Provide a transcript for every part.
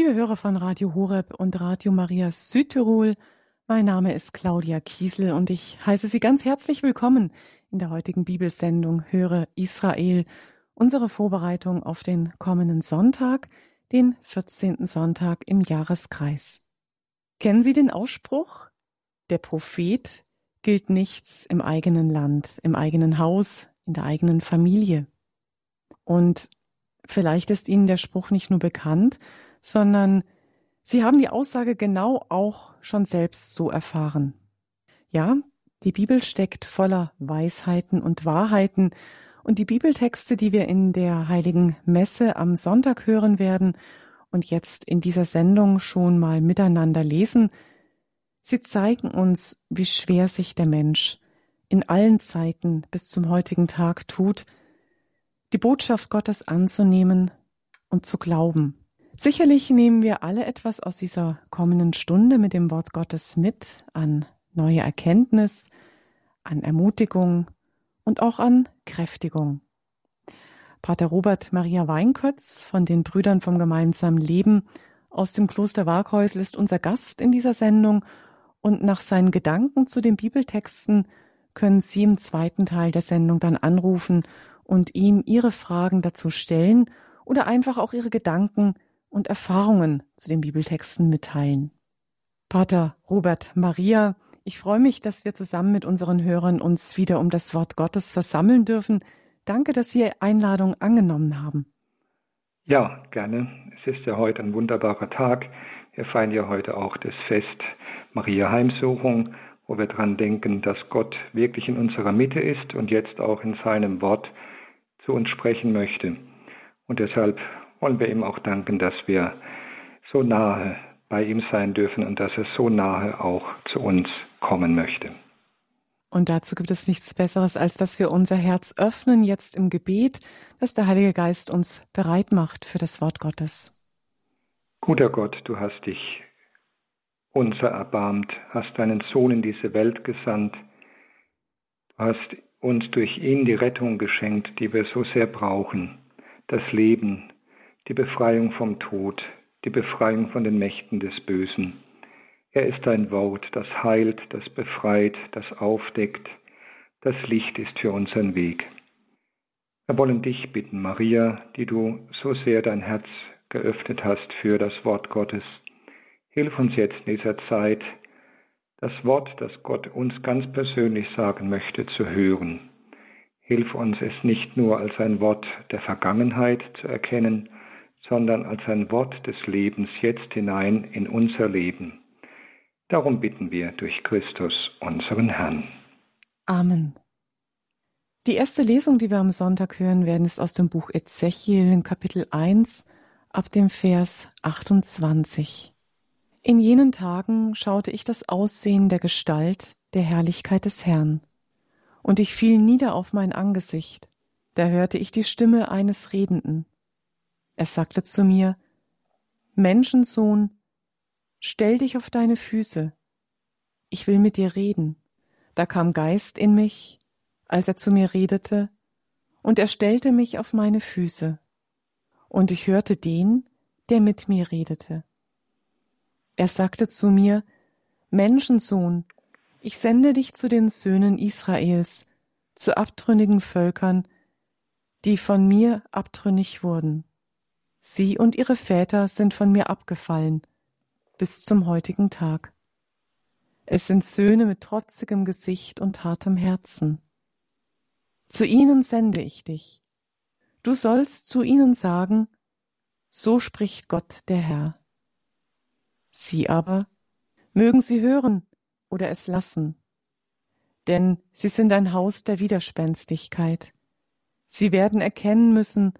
Liebe Hörer von Radio Horeb und Radio Maria Südtirol, mein Name ist Claudia Kiesel und ich heiße Sie ganz herzlich willkommen in der heutigen Bibelsendung Höre Israel, unsere Vorbereitung auf den kommenden Sonntag, den 14. Sonntag im Jahreskreis. Kennen Sie den Ausspruch? Der Prophet gilt nichts im eigenen Land, im eigenen Haus, in der eigenen Familie. Und vielleicht ist Ihnen der Spruch nicht nur bekannt, sondern Sie haben die Aussage genau auch schon selbst so erfahren. Ja, die Bibel steckt voller Weisheiten und Wahrheiten, und die Bibeltexte, die wir in der heiligen Messe am Sonntag hören werden und jetzt in dieser Sendung schon mal miteinander lesen, sie zeigen uns, wie schwer sich der Mensch in allen Zeiten bis zum heutigen Tag tut, die Botschaft Gottes anzunehmen und zu glauben. Sicherlich nehmen wir alle etwas aus dieser kommenden Stunde mit dem Wort Gottes mit an neue Erkenntnis, an Ermutigung und auch an Kräftigung. Pater Robert Maria Weinkötz von den Brüdern vom gemeinsamen Leben aus dem Kloster Waghäusl ist unser Gast in dieser Sendung und nach seinen Gedanken zu den Bibeltexten können Sie im zweiten Teil der Sendung dann anrufen und ihm Ihre Fragen dazu stellen oder einfach auch Ihre Gedanken und Erfahrungen zu den Bibeltexten mitteilen. Pater Robert Maria, ich freue mich, dass wir zusammen mit unseren Hörern uns wieder um das Wort Gottes versammeln dürfen. Danke, dass Sie Einladung angenommen haben. Ja, gerne. Es ist ja heute ein wunderbarer Tag. Wir feiern ja heute auch das Fest Maria Heimsuchung, wo wir daran denken, dass Gott wirklich in unserer Mitte ist und jetzt auch in seinem Wort zu uns sprechen möchte. Und deshalb wollen wir ihm auch danken, dass wir so nahe bei ihm sein dürfen und dass er so nahe auch zu uns kommen möchte. Und dazu gibt es nichts Besseres, als dass wir unser Herz öffnen jetzt im Gebet, dass der Heilige Geist uns bereit macht für das Wort Gottes. Guter Gott, du hast dich unser erbarmt, hast deinen Sohn in diese Welt gesandt, du hast uns durch ihn die Rettung geschenkt, die wir so sehr brauchen, das Leben, die Befreiung vom Tod, die Befreiung von den Mächten des Bösen. Er ist ein Wort, das heilt, das befreit, das aufdeckt, das Licht ist für unseren Weg. Wir wollen dich bitten, Maria, die du so sehr dein Herz geöffnet hast für das Wort Gottes. Hilf uns jetzt in dieser Zeit, das Wort, das Gott uns ganz persönlich sagen möchte, zu hören. Hilf uns es nicht nur als ein Wort der Vergangenheit zu erkennen, sondern als ein Wort des Lebens jetzt hinein in unser Leben. Darum bitten wir durch Christus, unseren Herrn. Amen. Die erste Lesung, die wir am Sonntag hören werden, ist aus dem Buch Ezechiel in Kapitel 1 ab dem Vers 28. In jenen Tagen schaute ich das Aussehen der Gestalt der Herrlichkeit des Herrn, und ich fiel nieder auf mein Angesicht, da hörte ich die Stimme eines Redenden, er sagte zu mir, Menschensohn, stell dich auf deine Füße. Ich will mit dir reden. Da kam Geist in mich, als er zu mir redete, und er stellte mich auf meine Füße. Und ich hörte den, der mit mir redete. Er sagte zu mir, Menschensohn, ich sende dich zu den Söhnen Israels, zu abtrünnigen Völkern, die von mir abtrünnig wurden. Sie und ihre Väter sind von mir abgefallen, bis zum heutigen Tag. Es sind Söhne mit trotzigem Gesicht und hartem Herzen. Zu ihnen sende ich dich. Du sollst zu ihnen sagen, so spricht Gott der Herr. Sie aber mögen sie hören oder es lassen, denn sie sind ein Haus der Widerspenstigkeit. Sie werden erkennen müssen,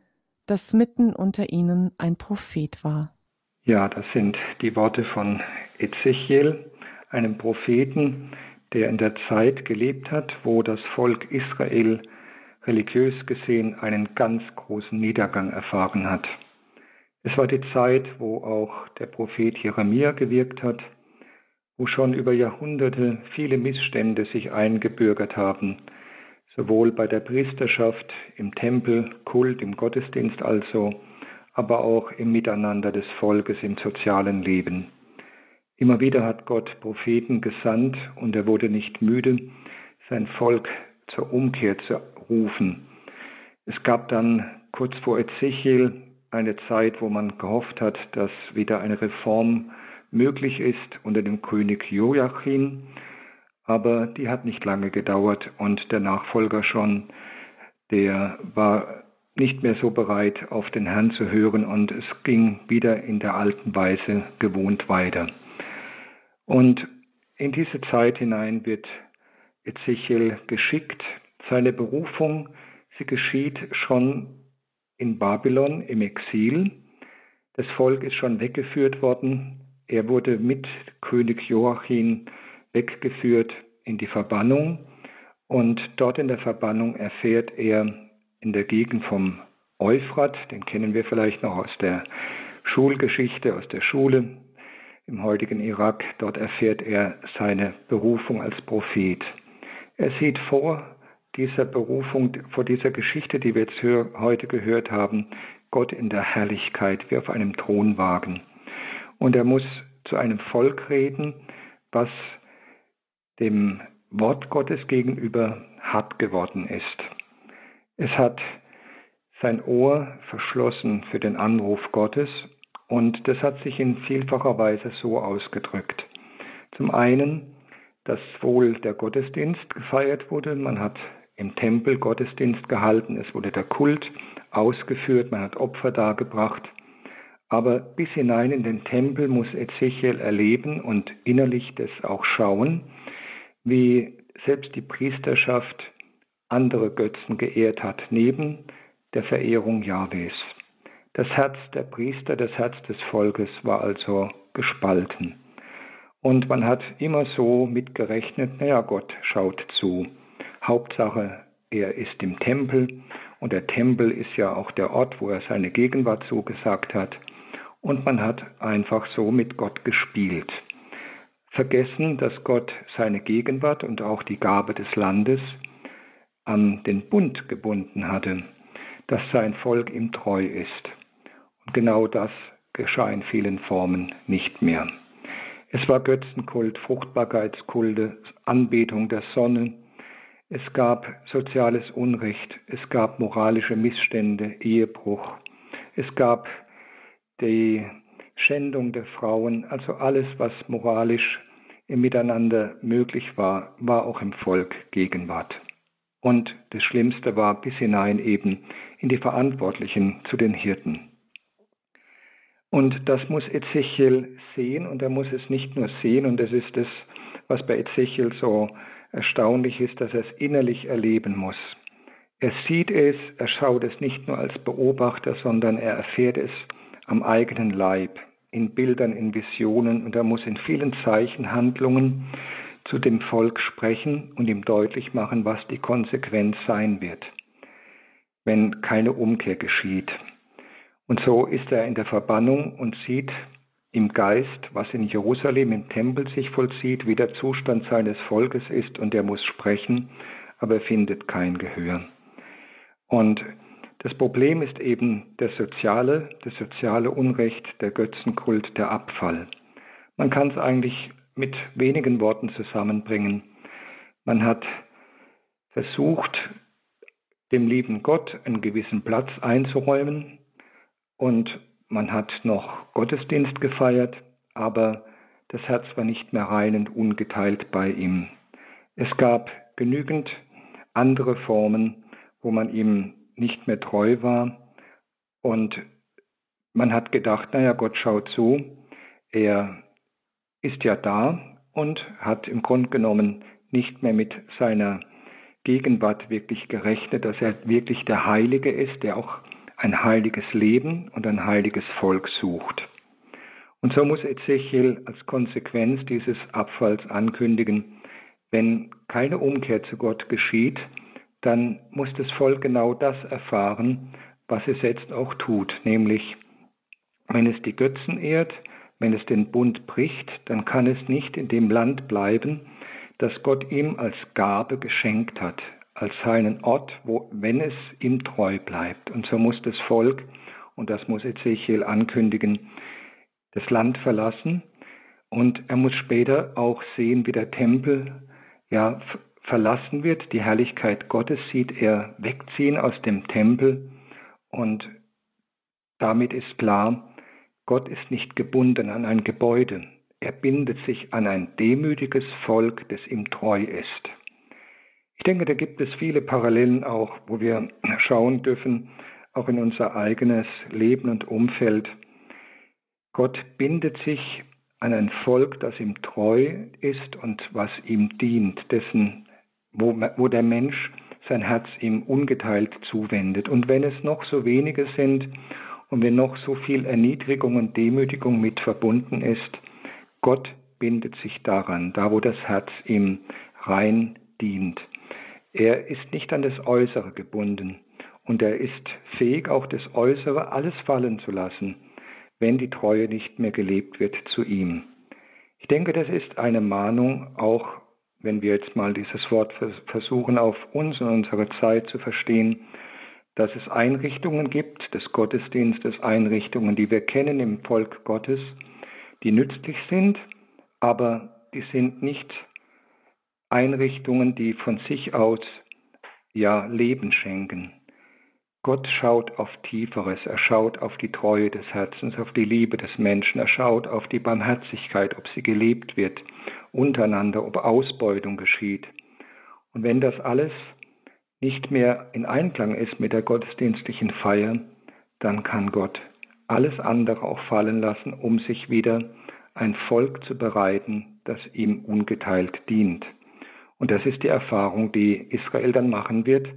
dass mitten unter ihnen ein Prophet war. Ja, das sind die Worte von Ezechiel, einem Propheten, der in der Zeit gelebt hat, wo das Volk Israel religiös gesehen einen ganz großen Niedergang erfahren hat. Es war die Zeit, wo auch der Prophet Jeremia gewirkt hat, wo schon über Jahrhunderte viele Missstände sich eingebürgert haben, sowohl bei der Priesterschaft, im Tempel, Kult, im Gottesdienst also, aber auch im Miteinander des Volkes, im sozialen Leben. Immer wieder hat Gott Propheten gesandt und er wurde nicht müde, sein Volk zur Umkehr zu rufen. Es gab dann kurz vor Ezechiel eine Zeit, wo man gehofft hat, dass wieder eine Reform möglich ist unter dem König Joachim, aber die hat nicht lange gedauert und der Nachfolger schon, der war nicht mehr so bereit, auf den Herrn zu hören und es ging wieder in der alten Weise gewohnt weiter. Und in diese Zeit hinein wird Ezechiel geschickt. Seine Berufung, sie geschieht schon in Babylon im Exil. Das Volk ist schon weggeführt worden. Er wurde mit König Joachim weggeführt in die Verbannung und dort in der Verbannung erfährt er in der Gegend vom Euphrat, den kennen wir vielleicht noch aus der Schulgeschichte, aus der Schule im heutigen Irak, dort erfährt er seine Berufung als Prophet. Er sieht vor dieser Berufung, vor dieser Geschichte, die wir jetzt heute gehört haben, Gott in der Herrlichkeit wie auf einem Thronwagen. Und er muss zu einem Volk reden, was dem Wort Gottes gegenüber hart geworden ist. Es hat sein Ohr verschlossen für den Anruf Gottes und das hat sich in vielfacher Weise so ausgedrückt. Zum einen, dass wohl der Gottesdienst gefeiert wurde, man hat im Tempel Gottesdienst gehalten, es wurde der Kult ausgeführt, man hat Opfer dargebracht, aber bis hinein in den Tempel muss Ezechiel erleben und innerlich das auch schauen, wie selbst die Priesterschaft andere Götzen geehrt hat, neben der Verehrung Jahwes. Das Herz der Priester, das Herz des Volkes war also gespalten. Und man hat immer so mitgerechnet, naja, Gott schaut zu. Hauptsache, er ist im Tempel und der Tempel ist ja auch der Ort, wo er seine Gegenwart zugesagt hat. Und man hat einfach so mit Gott gespielt. Vergessen, dass Gott seine Gegenwart und auch die Gabe des Landes an den Bund gebunden hatte, dass sein Volk ihm treu ist. Und genau das geschah in vielen Formen nicht mehr. Es war Götzenkult, Fruchtbarkeitskulte, Anbetung der Sonne, es gab soziales Unrecht, es gab moralische Missstände, Ehebruch, es gab die Schändung der Frauen, also alles, was moralisch im Miteinander möglich war, war auch im Volk Gegenwart. Und das Schlimmste war bis hinein eben in die Verantwortlichen zu den Hirten. Und das muss Ezechiel sehen und er muss es nicht nur sehen und das ist das, was bei Ezechiel so erstaunlich ist, dass er es innerlich erleben muss. Er sieht es, er schaut es nicht nur als Beobachter, sondern er erfährt es am eigenen Leib, in Bildern, in Visionen und er muss in vielen Zeichenhandlungen zu dem Volk sprechen und ihm deutlich machen, was die Konsequenz sein wird, wenn keine Umkehr geschieht. Und so ist er in der Verbannung und sieht im Geist, was in Jerusalem im Tempel sich vollzieht, wie der Zustand seines Volkes ist und er muss sprechen, aber er findet kein Gehör. Und das Problem ist eben der soziale, das soziale Unrecht, der Götzenkult, der Abfall. Man kann es eigentlich mit wenigen Worten zusammenbringen. Man hat versucht, dem lieben Gott einen gewissen Platz einzuräumen und man hat noch Gottesdienst gefeiert, aber das Herz war nicht mehr rein und ungeteilt bei ihm. Es gab genügend andere Formen, wo man ihm nicht mehr treu war und man hat gedacht, naja, Gott schaut zu, er ist ja da und hat im Grunde genommen nicht mehr mit seiner Gegenwart wirklich gerechnet, dass er wirklich der Heilige ist, der auch ein heiliges Leben und ein heiliges Volk sucht. Und so muss Ezechiel als Konsequenz dieses Abfalls ankündigen, wenn keine Umkehr zu Gott geschieht, dann muss das Volk genau das erfahren, was es jetzt auch tut, nämlich wenn es die Götzen ehrt, wenn es den Bund bricht, dann kann es nicht in dem Land bleiben, das Gott ihm als Gabe geschenkt hat, als seinen Ort, wo, wenn es ihm treu bleibt. Und so muss das Volk und das muss Ezechiel ankündigen, das Land verlassen und er muss später auch sehen, wie der Tempel ja verlassen wird, die Herrlichkeit Gottes sieht er wegziehen aus dem Tempel und damit ist klar, Gott ist nicht gebunden an ein Gebäude, er bindet sich an ein demütiges Volk, das ihm treu ist. Ich denke, da gibt es viele Parallelen auch, wo wir schauen dürfen, auch in unser eigenes Leben und Umfeld. Gott bindet sich an ein Volk, das ihm treu ist und was ihm dient, dessen, wo, wo der Mensch sein Herz ihm ungeteilt zuwendet. Und wenn es noch so wenige sind und wenn noch so viel Erniedrigung und Demütigung mit verbunden ist, Gott bindet sich daran, da wo das Herz ihm rein dient. Er ist nicht an das Äußere gebunden und er ist fähig, auch das Äußere alles fallen zu lassen, wenn die Treue nicht mehr gelebt wird zu ihm. Ich denke, das ist eine Mahnung, auch wenn wir jetzt mal dieses Wort versuchen, auf uns und unsere Zeit zu verstehen, dass es Einrichtungen gibt, des Gottesdienstes, Einrichtungen, die wir kennen im Volk Gottes, die nützlich sind, aber die sind nicht Einrichtungen, die von sich aus ja Leben schenken. Gott schaut auf Tieferes, er schaut auf die Treue des Herzens, auf die Liebe des Menschen, er schaut auf die Barmherzigkeit, ob sie gelebt wird untereinander, ob Ausbeutung geschieht. Und wenn das alles nicht mehr in Einklang ist mit der gottesdienstlichen Feier, dann kann Gott alles andere auch fallen lassen, um sich wieder ein Volk zu bereiten, das ihm ungeteilt dient. Und das ist die Erfahrung, die Israel dann machen wird.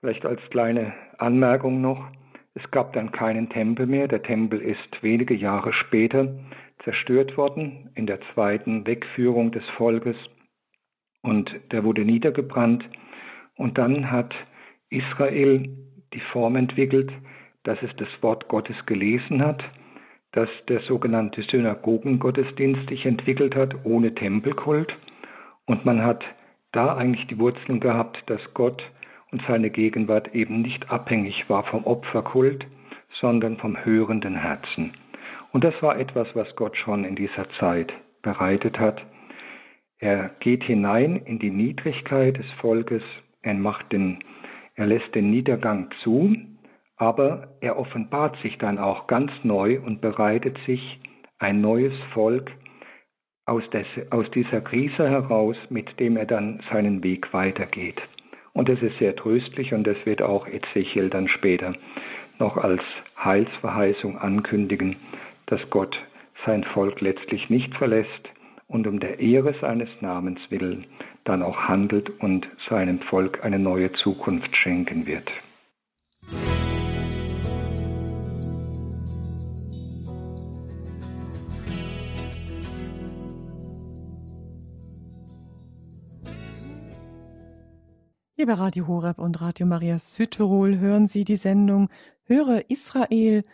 Vielleicht als kleine Anmerkung noch, es gab dann keinen Tempel mehr. Der Tempel ist wenige Jahre später zerstört worden in der zweiten Wegführung des Volkes und der wurde niedergebrannt. Und dann hat Israel die Form entwickelt, dass es das Wort Gottes gelesen hat, dass der sogenannte Synagogengottesdienst sich entwickelt hat ohne Tempelkult. Und man hat da eigentlich die Wurzeln gehabt, dass Gott und seine Gegenwart eben nicht abhängig war vom Opferkult, sondern vom hörenden Herzen. Und das war etwas, was Gott schon in dieser Zeit bereitet hat. Er geht hinein in die Niedrigkeit des Volkes, er macht den, er lässt den Niedergang zu, aber er offenbart sich dann auch ganz neu und bereitet sich ein neues Volk aus, des, aus dieser Krise heraus, mit dem er dann seinen Weg weitergeht. Und das ist sehr tröstlich und das wird auch Ezechiel dann später noch als Heilsverheißung ankündigen, dass Gott sein Volk letztlich nicht verlässt und um der Ehre seines Namens willen dann auch handelt und seinem Volk eine neue Zukunft schenken wird. Hier bei Radio Horeb und Radio Maria Südtirol hören Sie die Sendung Höre Israel,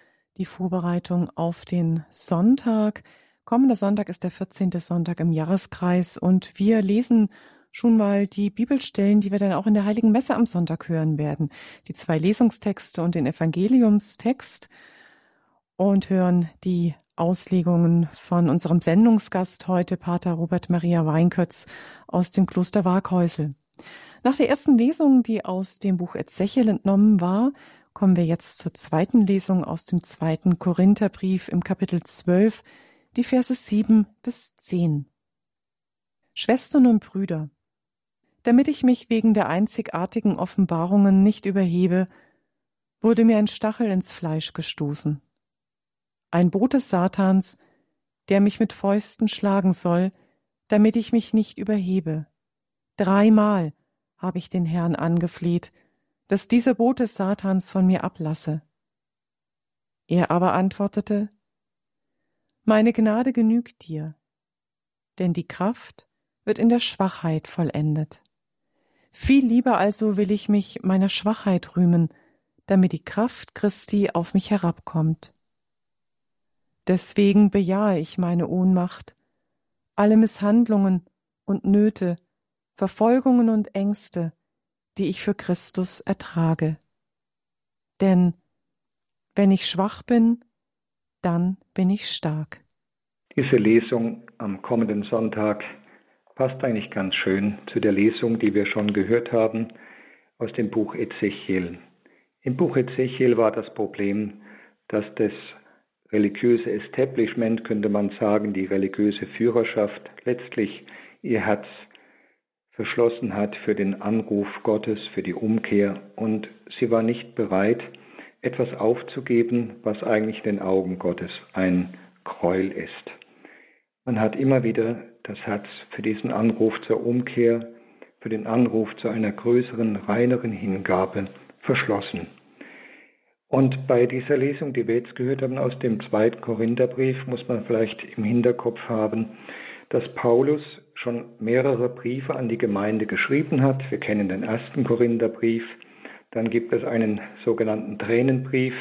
die Vorbereitung auf den Sonntag. Kommender Sonntag ist der 14. Sonntag im Jahreskreis und wir lesen schon mal die Bibelstellen, die wir dann auch in der Heiligen Messe am Sonntag hören werden. Die zwei Lesungstexte und den Evangeliumstext und hören die Auslegungen von unserem Sendungsgast heute, Pater Robert Maria Weinkötz aus dem Kloster Waghäusel. Nach der ersten Lesung, die aus dem Buch Ezechiel entnommen war, kommen wir jetzt zur zweiten Lesung aus dem zweiten Korintherbrief im Kapitel 12, die Verse 7 bis 10. Schwestern und Brüder, damit ich mich wegen der einzigartigen Offenbarungen nicht überhebe, wurde mir ein Stachel ins Fleisch gestoßen. Ein Bote Satans, der mich mit Fäusten schlagen soll, damit ich mich nicht überhebe. Dreimal habe ich den Herrn angefleht, dass dieser Bote Satans von mir ablasse. Er aber antwortete, Meine Gnade genügt dir, denn die Kraft wird in der Schwachheit vollendet. Viel lieber also will ich mich meiner Schwachheit rühmen, damit die Kraft Christi auf mich herabkommt. Deswegen bejahe ich meine Ohnmacht, alle Misshandlungen und Nöte, Verfolgungen und Ängste, die ich für Christus ertrage. Denn wenn ich schwach bin, dann bin ich stark. Diese Lesung am kommenden Sonntag passt eigentlich ganz schön zu der Lesung, die wir schon gehört haben aus dem Buch Ezechiel. Im Buch Ezechiel war das Problem, dass das religiöse Establishment, könnte man sagen, die religiöse Führerschaft letztlich ihr Herz verschlossen hat für den Anruf Gottes, für die Umkehr und sie war nicht bereit, etwas aufzugeben, was eigentlich den Augen Gottes ein Gräuel ist. Man hat immer wieder das Herz für diesen Anruf zur Umkehr, für den Anruf zu einer größeren, reineren Hingabe verschlossen. Und bei dieser Lesung, die wir jetzt gehört haben aus dem zweiten Korintherbrief, muss man vielleicht im Hinterkopf haben, dass Paulus schon mehrere Briefe an die Gemeinde geschrieben hat. Wir kennen den ersten Korintherbrief, dann gibt es einen sogenannten Tränenbrief,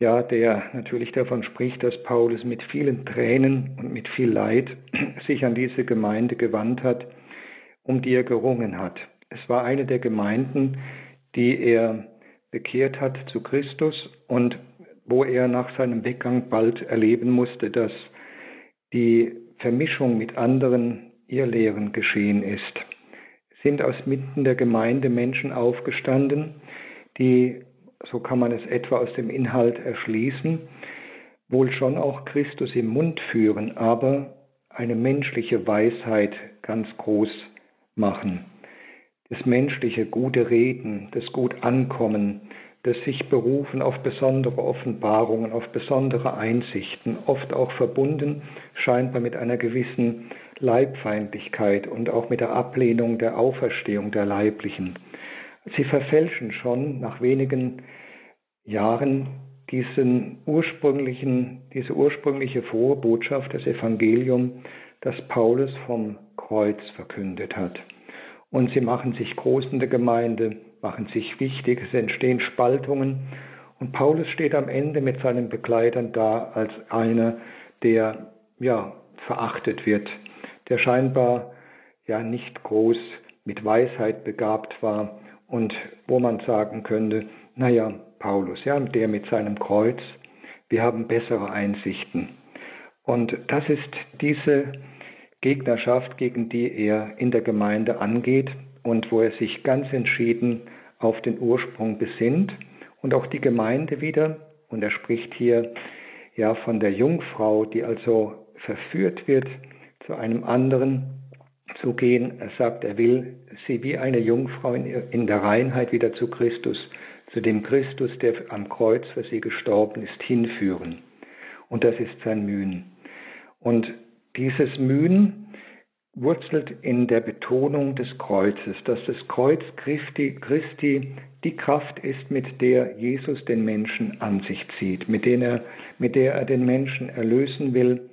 ja, der natürlich davon spricht, dass Paulus mit vielen Tränen und mit viel Leid sich an diese Gemeinde gewandt hat, um die er gerungen hat. Es war eine der Gemeinden, die er bekehrt hat zu Christus und wo er nach seinem Weggang bald erleben musste, dass die Vermischung mit anderen Irrlehren geschehen ist. Es sind aus mitten der Gemeinde Menschen aufgestanden, die, so kann man es etwa aus dem Inhalt erschließen, wohl schon auch Christus im Mund führen, aber eine menschliche Weisheit ganz groß machen das menschliche gute Reden, das gut Ankommen, das sich berufen auf besondere Offenbarungen, auf besondere Einsichten, oft auch verbunden scheinbar mit einer gewissen Leibfeindlichkeit und auch mit der Ablehnung der Auferstehung der Leiblichen. Sie verfälschen schon nach wenigen Jahren diesen ursprünglichen, diese ursprüngliche frohe Botschaft, das Evangelium, das Paulus vom Kreuz verkündet hat und sie machen sich groß in der Gemeinde, machen sich wichtig, es entstehen Spaltungen und Paulus steht am Ende mit seinen Begleitern da als einer, der ja verachtet wird, der scheinbar ja nicht groß mit Weisheit begabt war und wo man sagen könnte, naja, Paulus, ja, der mit seinem Kreuz, wir haben bessere Einsichten. Und das ist diese Gegnerschaft, gegen die er in der Gemeinde angeht und wo er sich ganz entschieden auf den Ursprung besinnt und auch die Gemeinde wieder, und er spricht hier ja von der Jungfrau, die also verführt wird, zu einem anderen zu gehen. Er sagt, er will sie wie eine Jungfrau in der Reinheit wieder zu Christus, zu dem Christus, der am Kreuz für sie gestorben ist, hinführen. Und das ist sein Mühen. Und dieses Mühen wurzelt in der Betonung des Kreuzes, dass das Kreuz Christi, Christi die Kraft ist, mit der Jesus den Menschen an sich zieht, mit, er, mit der er den Menschen erlösen will,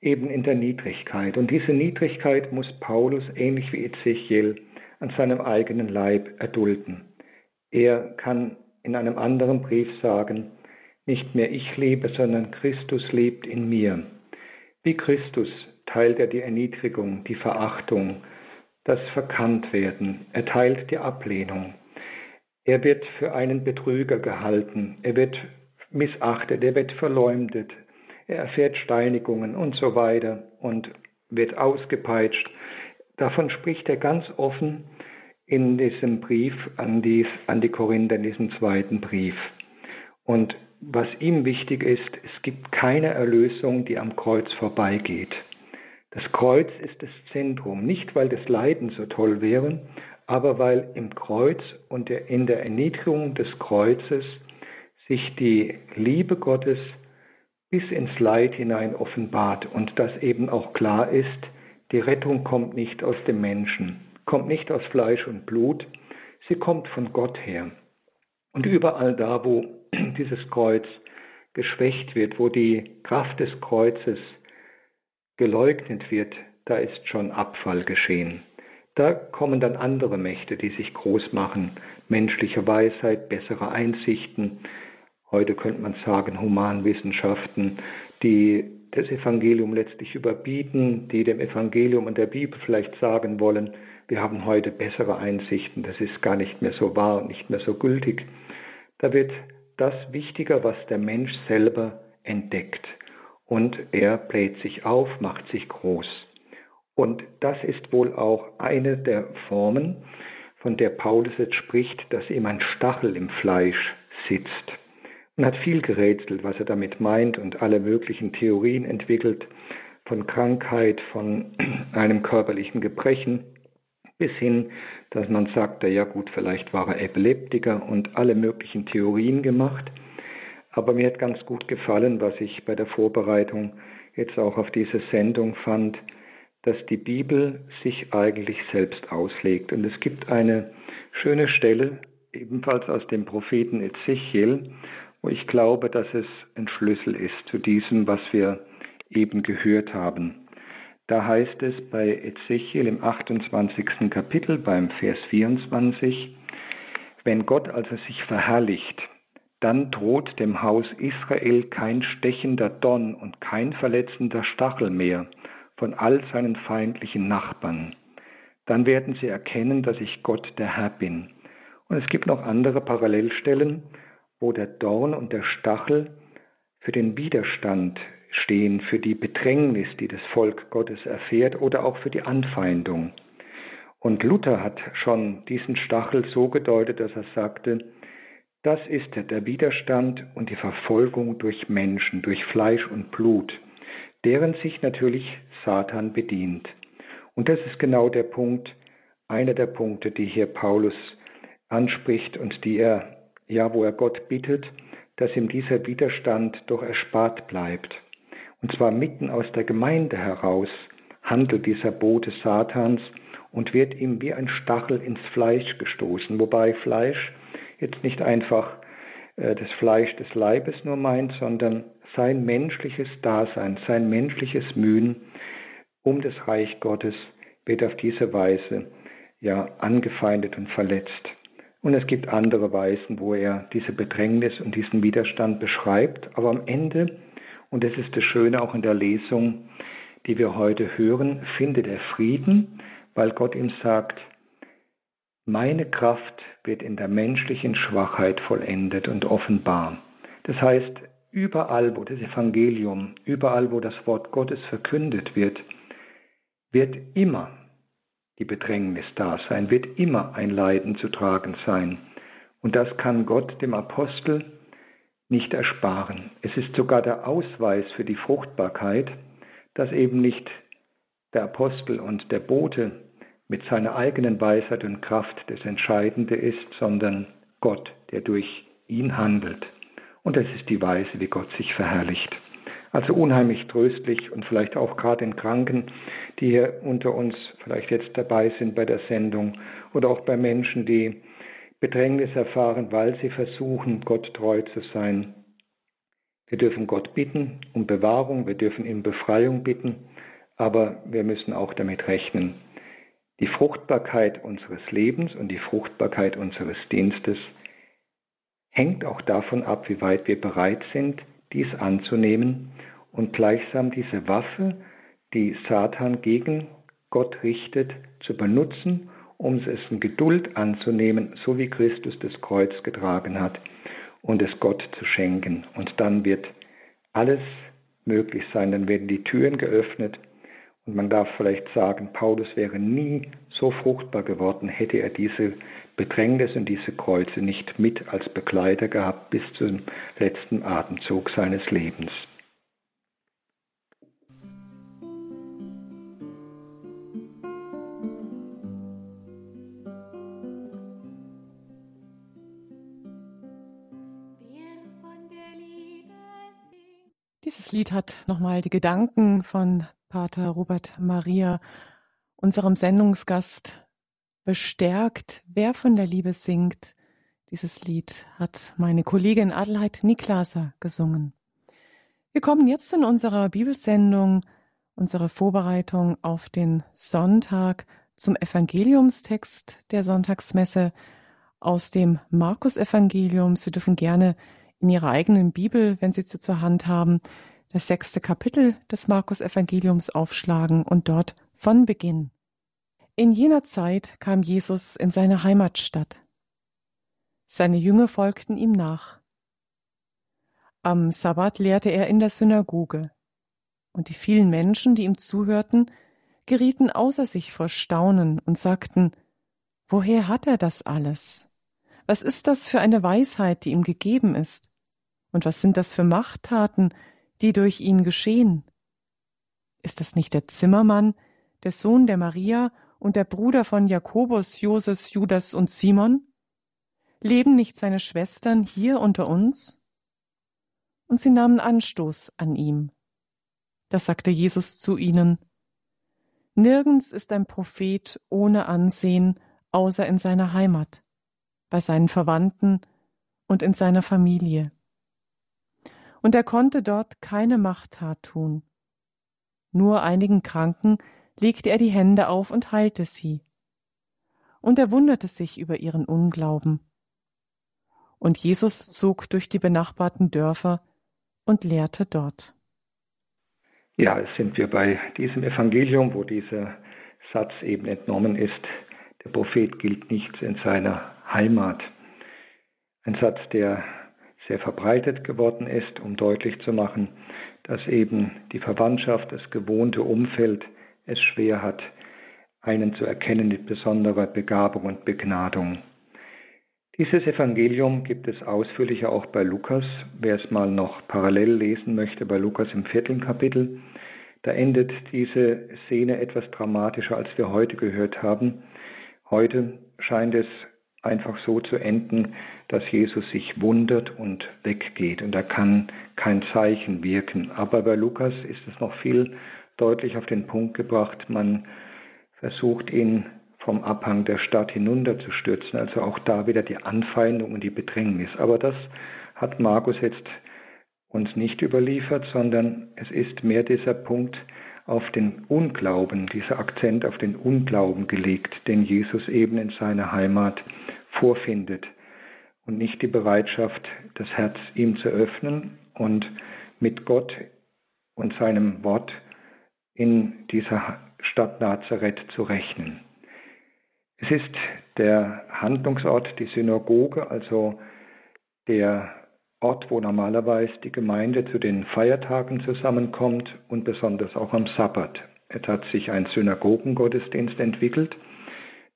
eben in der Niedrigkeit. Und diese Niedrigkeit muss Paulus, ähnlich wie Ezechiel, an seinem eigenen Leib erdulden. Er kann in einem anderen Brief sagen, nicht mehr ich lebe, sondern Christus lebt in mir. Wie Christus teilt er die Erniedrigung, die Verachtung, das Verkanntwerden, er teilt die Ablehnung. Er wird für einen Betrüger gehalten, er wird missachtet, er wird verleumdet, er erfährt Steinigungen und so weiter und wird ausgepeitscht. Davon spricht er ganz offen in diesem Brief an die, an die Korinther, in diesem zweiten Brief. Und was ihm wichtig ist, es gibt keine Erlösung, die am Kreuz vorbeigeht. Das Kreuz ist das Zentrum, nicht weil das Leiden so toll wäre, aber weil im Kreuz und in der Erniedrigung des Kreuzes sich die Liebe Gottes bis ins Leid hinein offenbart und dass eben auch klar ist, die Rettung kommt nicht aus dem Menschen, kommt nicht aus Fleisch und Blut, sie kommt von Gott her. Und überall da, wo dieses Kreuz geschwächt wird, wo die Kraft des Kreuzes geleugnet wird, da ist schon Abfall geschehen. Da kommen dann andere Mächte, die sich groß machen, menschliche Weisheit, bessere Einsichten, heute könnte man sagen Humanwissenschaften, die das Evangelium letztlich überbieten, die dem Evangelium und der Bibel vielleicht sagen wollen, wir haben heute bessere Einsichten, das ist gar nicht mehr so wahr und nicht mehr so gültig. Da wird das wichtiger, was der Mensch selber entdeckt. Und er bläht sich auf, macht sich groß. Und das ist wohl auch eine der Formen, von der Paulus jetzt spricht, dass ihm ein Stachel im Fleisch sitzt. Man hat viel gerätselt, was er damit meint und alle möglichen Theorien entwickelt, von Krankheit, von einem körperlichen Gebrechen bis hin, dass man sagte, ja gut, vielleicht war er Epileptiker und alle möglichen Theorien gemacht. Aber mir hat ganz gut gefallen, was ich bei der Vorbereitung jetzt auch auf diese Sendung fand, dass die Bibel sich eigentlich selbst auslegt. Und es gibt eine schöne Stelle, ebenfalls aus dem Propheten Ezechiel, wo ich glaube, dass es ein Schlüssel ist zu diesem, was wir eben gehört haben. Da heißt es bei Ezechiel im 28. Kapitel beim Vers 24, wenn Gott also sich verherrlicht, dann droht dem Haus Israel kein stechender Donn und kein verletzender Stachel mehr von all seinen feindlichen Nachbarn. Dann werden sie erkennen, dass ich Gott der Herr bin. Und es gibt noch andere Parallelstellen, wo der Dorn und der Stachel für den Widerstand stehen, für die Bedrängnis, die das Volk Gottes erfährt oder auch für die Anfeindung. Und Luther hat schon diesen Stachel so gedeutet, dass er sagte, das ist der Widerstand und die Verfolgung durch Menschen, durch Fleisch und Blut, deren sich natürlich Satan bedient. Und das ist genau der Punkt, einer der Punkte, die hier Paulus anspricht und die er, ja, wo er Gott bittet, dass ihm dieser Widerstand doch erspart bleibt. Und zwar mitten aus der Gemeinde heraus handelt dieser Bote Satans und wird ihm wie ein Stachel ins Fleisch gestoßen, wobei Fleisch jetzt nicht einfach äh, das Fleisch des Leibes nur meint, sondern sein menschliches Dasein, sein menschliches Mühen um das Reich Gottes wird auf diese Weise ja angefeindet und verletzt. Und es gibt andere Weisen, wo er diese Bedrängnis und diesen Widerstand beschreibt, aber am Ende, und das ist das Schöne auch in der Lesung, die wir heute hören, findet er Frieden, weil Gott ihm sagt, meine Kraft wird in der menschlichen Schwachheit vollendet und offenbar. Das heißt, überall, wo das Evangelium, überall, wo das Wort Gottes verkündet wird, wird immer die Bedrängnis da sein, wird immer ein Leiden zu tragen sein. Und das kann Gott dem Apostel nicht ersparen. Es ist sogar der Ausweis für die Fruchtbarkeit, dass eben nicht der Apostel und der Bote mit seiner eigenen Weisheit und Kraft das Entscheidende ist, sondern Gott, der durch ihn handelt. Und das ist die Weise, wie Gott sich verherrlicht. Also unheimlich tröstlich und vielleicht auch gerade den Kranken, die hier unter uns vielleicht jetzt dabei sind bei der Sendung oder auch bei Menschen, die Bedrängnis erfahren, weil sie versuchen, Gott treu zu sein. Wir dürfen Gott bitten um Bewahrung, wir dürfen ihm Befreiung bitten, aber wir müssen auch damit rechnen. Die Fruchtbarkeit unseres Lebens und die Fruchtbarkeit unseres Dienstes hängt auch davon ab, wie weit wir bereit sind, dies anzunehmen und gleichsam diese Waffe, die Satan gegen Gott richtet, zu benutzen, um es in Geduld anzunehmen, so wie Christus das Kreuz getragen hat, und es Gott zu schenken. Und dann wird alles möglich sein, dann werden die Türen geöffnet. Und man darf vielleicht sagen, Paulus wäre nie so fruchtbar geworden, hätte er diese Bedrängnis und diese Kreuze nicht mit als Begleiter gehabt bis zum letzten Atemzug seines Lebens. Dieses Lied hat nochmal die Gedanken von Pater Robert Maria, unserem Sendungsgast, bestärkt, wer von der Liebe singt. Dieses Lied hat meine Kollegin Adelheid Niklaser gesungen. Wir kommen jetzt in unserer Bibelsendung, unsere Vorbereitung auf den Sonntag zum Evangeliumstext der Sonntagsmesse aus dem Markus-Evangelium. Sie dürfen gerne in Ihrer eigenen Bibel, wenn Sie sie zur Hand haben, das sechste Kapitel des Markus-Evangeliums aufschlagen und dort von Beginn in jener Zeit kam Jesus in seine Heimatstadt. Seine Jünger folgten ihm nach. Am Sabbat lehrte er in der Synagoge. Und die vielen Menschen, die ihm zuhörten, gerieten außer sich vor Staunen und sagten, Woher hat er das alles? Was ist das für eine Weisheit, die ihm gegeben ist? Und was sind das für Machttaten, die durch ihn geschehen? Ist das nicht der Zimmermann, der Sohn der Maria und der Bruder von Jakobus, Joses, Judas und Simon? Leben nicht seine Schwestern hier unter uns? und sie nahmen Anstoß an ihm. Da sagte Jesus zu ihnen, Nirgends ist ein Prophet ohne Ansehen, außer in seiner Heimat, bei seinen Verwandten und in seiner Familie. Und er konnte dort keine Machttat tun. Nur einigen Kranken legte er die Hände auf und heilte sie. Und er wunderte sich über ihren Unglauben. Und Jesus zog durch die benachbarten Dörfer, und lehrte dort. Ja, es sind wir bei diesem Evangelium, wo dieser Satz eben entnommen ist, der Prophet gilt nicht in seiner Heimat. Ein Satz, der sehr verbreitet geworden ist, um deutlich zu machen, dass eben die Verwandtschaft, das gewohnte Umfeld es schwer hat, einen zu erkennen mit besonderer Begabung und Begnadung. Dieses Evangelium gibt es ausführlicher auch bei Lukas. Wer es mal noch parallel lesen möchte, bei Lukas im vierten Kapitel, da endet diese Szene etwas dramatischer, als wir heute gehört haben. Heute scheint es einfach so zu enden, dass Jesus sich wundert und weggeht und er kann kein Zeichen wirken. Aber bei Lukas ist es noch viel deutlich auf den Punkt gebracht. Man versucht ihn vom Abhang der Stadt hinunterzustürzen. Also auch da wieder die Anfeindung und die Bedrängnis. Aber das hat Markus jetzt uns nicht überliefert, sondern es ist mehr dieser Punkt auf den Unglauben, dieser Akzent auf den Unglauben gelegt, den Jesus eben in seiner Heimat vorfindet und nicht die Bereitschaft, das Herz ihm zu öffnen und mit Gott und seinem Wort in dieser Stadt Nazareth zu rechnen. Es ist der Handlungsort, die Synagoge, also der Ort, wo normalerweise die Gemeinde zu den Feiertagen zusammenkommt und besonders auch am Sabbat. Es hat sich ein Synagogengottesdienst entwickelt,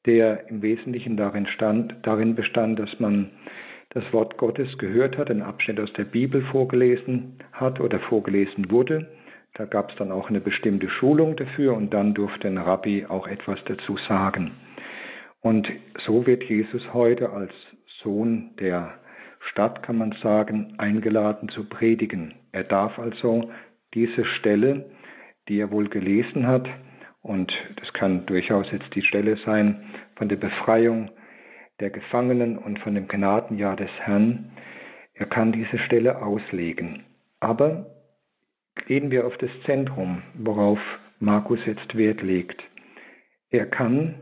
der im Wesentlichen darin, stand, darin bestand, dass man das Wort Gottes gehört hat, einen Abschnitt aus der Bibel vorgelesen hat oder vorgelesen wurde. Da gab es dann auch eine bestimmte Schulung dafür und dann durfte ein Rabbi auch etwas dazu sagen. Und so wird Jesus heute als Sohn der Stadt, kann man sagen, eingeladen zu predigen. Er darf also diese Stelle, die er wohl gelesen hat, und das kann durchaus jetzt die Stelle sein von der Befreiung der Gefangenen und von dem Gnadenjahr des Herrn, er kann diese Stelle auslegen. Aber gehen wir auf das Zentrum, worauf Markus jetzt Wert legt. Er kann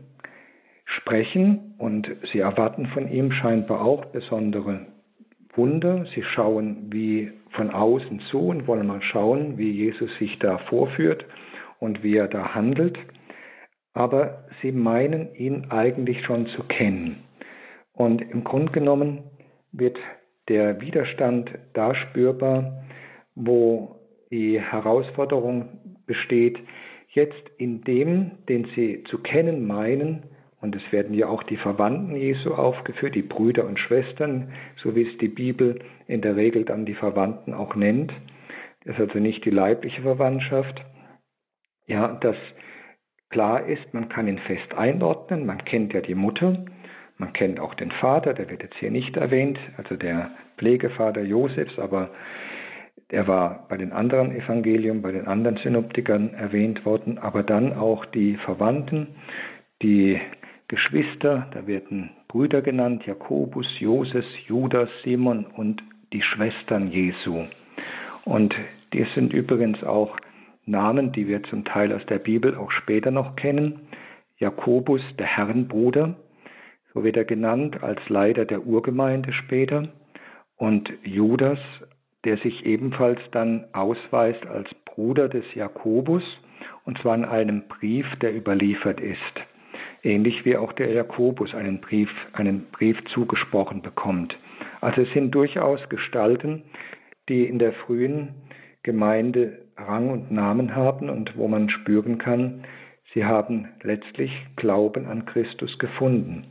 sprechen und sie erwarten von ihm scheinbar auch besondere Wunder. Sie schauen wie von außen zu und wollen mal schauen, wie Jesus sich da vorführt und wie er da handelt. Aber sie meinen ihn eigentlich schon zu kennen. Und im Grunde genommen wird der Widerstand da spürbar, wo die Herausforderung besteht, jetzt in dem, den sie zu kennen meinen, und es werden ja auch die Verwandten Jesu aufgeführt, die Brüder und Schwestern, so wie es die Bibel in der Regel dann die Verwandten auch nennt. Das ist also nicht die leibliche Verwandtschaft. Ja, dass klar ist, man kann ihn fest einordnen, man kennt ja die Mutter, man kennt auch den Vater, der wird jetzt hier nicht erwähnt, also der Pflegevater Josefs, aber er war bei den anderen Evangelien, bei den anderen Synoptikern erwähnt worden, aber dann auch die Verwandten, die Geschwister, da werden Brüder genannt, Jakobus, Joses, Judas, Simon und die Schwestern Jesu. Und die sind übrigens auch Namen, die wir zum Teil aus der Bibel auch später noch kennen. Jakobus, der Herrenbruder, so wird er genannt als Leiter der Urgemeinde später. Und Judas, der sich ebenfalls dann ausweist als Bruder des Jakobus, und zwar in einem Brief, der überliefert ist ähnlich wie auch der Jakobus einen Brief, einen Brief zugesprochen bekommt. Also es sind durchaus Gestalten, die in der frühen Gemeinde Rang und Namen haben und wo man spüren kann, sie haben letztlich Glauben an Christus gefunden.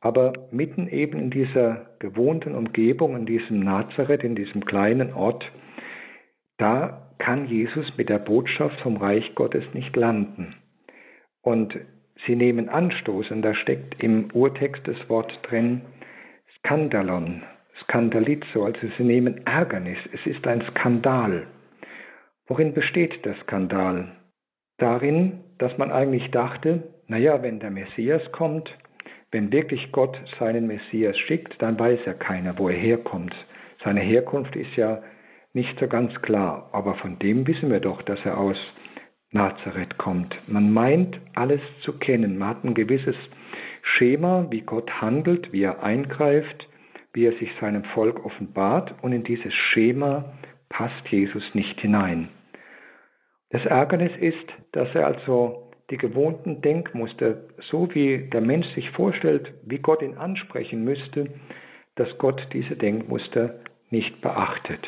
Aber mitten eben in dieser gewohnten Umgebung, in diesem Nazareth, in diesem kleinen Ort, da kann Jesus mit der Botschaft vom Reich Gottes nicht landen. Und sie nehmen Anstoß, und da steckt im Urtext das Wort drin, Skandalon, Skandalizo, also sie nehmen Ärgernis, es ist ein Skandal. Worin besteht der Skandal? Darin, dass man eigentlich dachte, naja, wenn der Messias kommt, wenn wirklich Gott seinen Messias schickt, dann weiß ja keiner, wo er herkommt. Seine Herkunft ist ja nicht so ganz klar, aber von dem wissen wir doch, dass er aus Nazareth kommt. Man meint, alles zu kennen. Man hat ein gewisses Schema, wie Gott handelt, wie er eingreift, wie er sich seinem Volk offenbart, und in dieses Schema passt Jesus nicht hinein. Das Ärgernis ist, dass er also die gewohnten Denkmuster, so wie der Mensch sich vorstellt, wie Gott ihn ansprechen müsste, dass Gott diese Denkmuster nicht beachtet.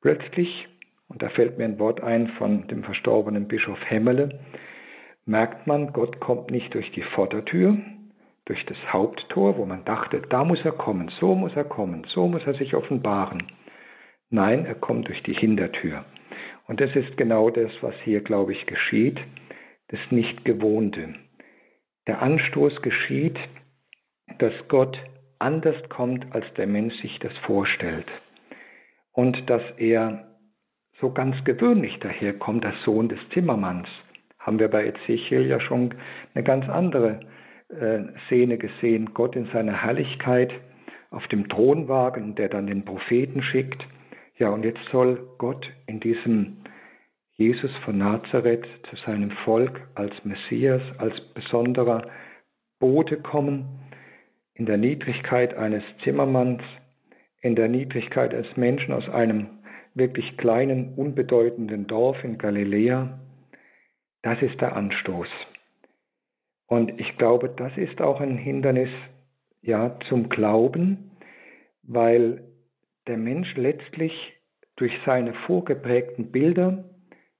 Plötzlich, und da fällt mir ein Wort ein von dem verstorbenen Bischof Hemmele, merkt man, Gott kommt nicht durch die Vordertür, durch das Haupttor, wo man dachte, da muss er kommen, so muss er kommen, so muss er sich offenbaren. Nein, er kommt durch die Hintertür. Und das ist genau das, was hier, glaube ich, geschieht das Nicht-Gewohnte. Der Anstoß geschieht, dass Gott anders kommt, als der Mensch sich das vorstellt. Und dass er so ganz gewöhnlich daherkommt, als Sohn des Zimmermanns. Haben wir bei Ezechiel ja schon eine ganz andere äh, Szene gesehen. Gott in seiner Herrlichkeit auf dem Thronwagen, der dann den Propheten schickt. Ja, und jetzt soll Gott in diesem Jesus von Nazareth zu seinem Volk als Messias, als besonderer Bote kommen, in der Niedrigkeit eines Zimmermanns, in der Niedrigkeit eines Menschen aus einem wirklich kleinen, unbedeutenden Dorf in Galiläa, das ist der Anstoß. Und ich glaube, das ist auch ein Hindernis ja zum Glauben, weil der Mensch letztlich durch seine vorgeprägten Bilder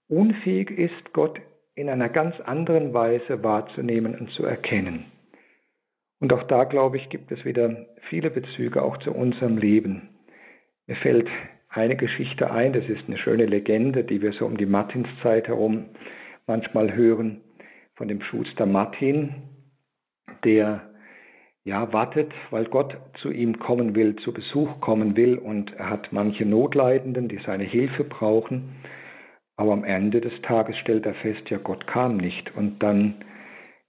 unfähig ist, Gott in einer ganz anderen Weise wahrzunehmen und zu erkennen. Und auch da, glaube ich, gibt es wieder viele Bezüge auch zu unserem Leben. Mir fällt eine Geschichte ein, das ist eine schöne Legende, die wir so um die Martinszeit herum manchmal hören, von dem Schuster Martin, der ja wartet, weil Gott zu ihm kommen will, zu Besuch kommen will und er hat manche Notleidenden, die seine Hilfe brauchen. Aber am Ende des Tages stellt er fest, ja, Gott kam nicht. Und dann